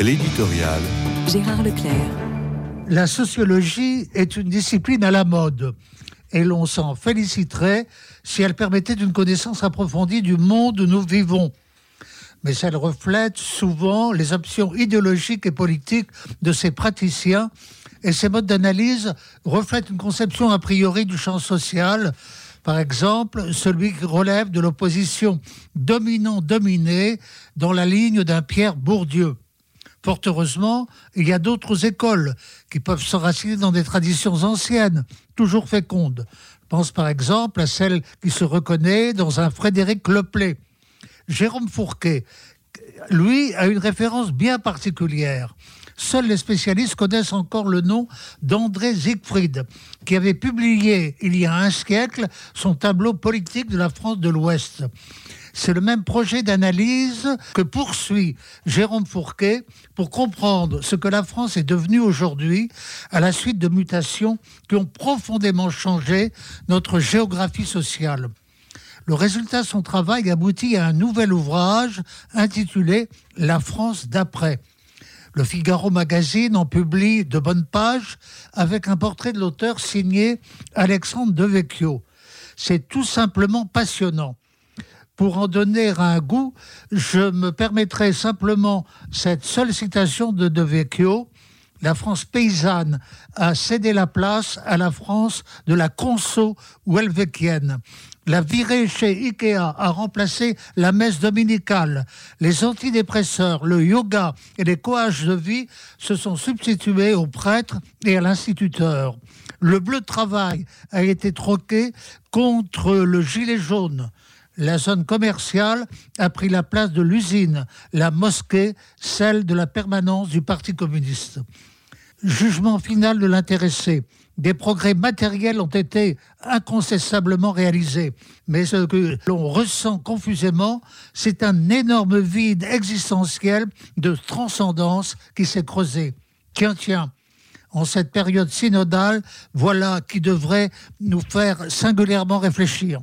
L'éditorial. Gérard Leclerc. La sociologie est une discipline à la mode et l'on s'en féliciterait si elle permettait une connaissance approfondie du monde où nous vivons. Mais elle reflète souvent les options idéologiques et politiques de ses praticiens et ces modes d'analyse reflètent une conception a priori du champ social, par exemple celui qui relève de l'opposition dominant-dominé dans la ligne d'un Pierre Bourdieu. Fort heureusement, il y a d'autres écoles qui peuvent s'enraciner dans des traditions anciennes, toujours fécondes. Je pense par exemple à celle qui se reconnaît dans un Frédéric Leplay. Jérôme Fourquet, lui, a une référence bien particulière. Seuls les spécialistes connaissent encore le nom d'André Siegfried, qui avait publié il y a un siècle son tableau politique de la France de l'Ouest. C'est le même projet d'analyse que poursuit Jérôme Fourquet pour comprendre ce que la France est devenue aujourd'hui à la suite de mutations qui ont profondément changé notre géographie sociale. Le résultat de son travail aboutit à un nouvel ouvrage intitulé La France d'après. Le Figaro Magazine en publie de bonnes pages avec un portrait de l'auteur signé Alexandre Devecchio. C'est tout simplement passionnant. Pour en donner un goût, je me permettrai simplement cette seule citation de Devecchio. La France paysanne a cédé la place à la France de la conso ou. La virée chez Ikea a remplacé la messe dominicale. Les antidépresseurs, le yoga et les coages de vie se sont substitués aux prêtres et à l'instituteur. Le bleu de travail a été troqué contre le gilet jaune. La zone commerciale a pris la place de l'usine, la mosquée, celle de la permanence du Parti communiste. Jugement final de l'intéressé. Des progrès matériels ont été incontestablement réalisés, mais ce que l'on ressent confusément, c'est un énorme vide existentiel de transcendance qui s'est creusé. Tiens, tiens, en cette période synodale, voilà qui devrait nous faire singulièrement réfléchir.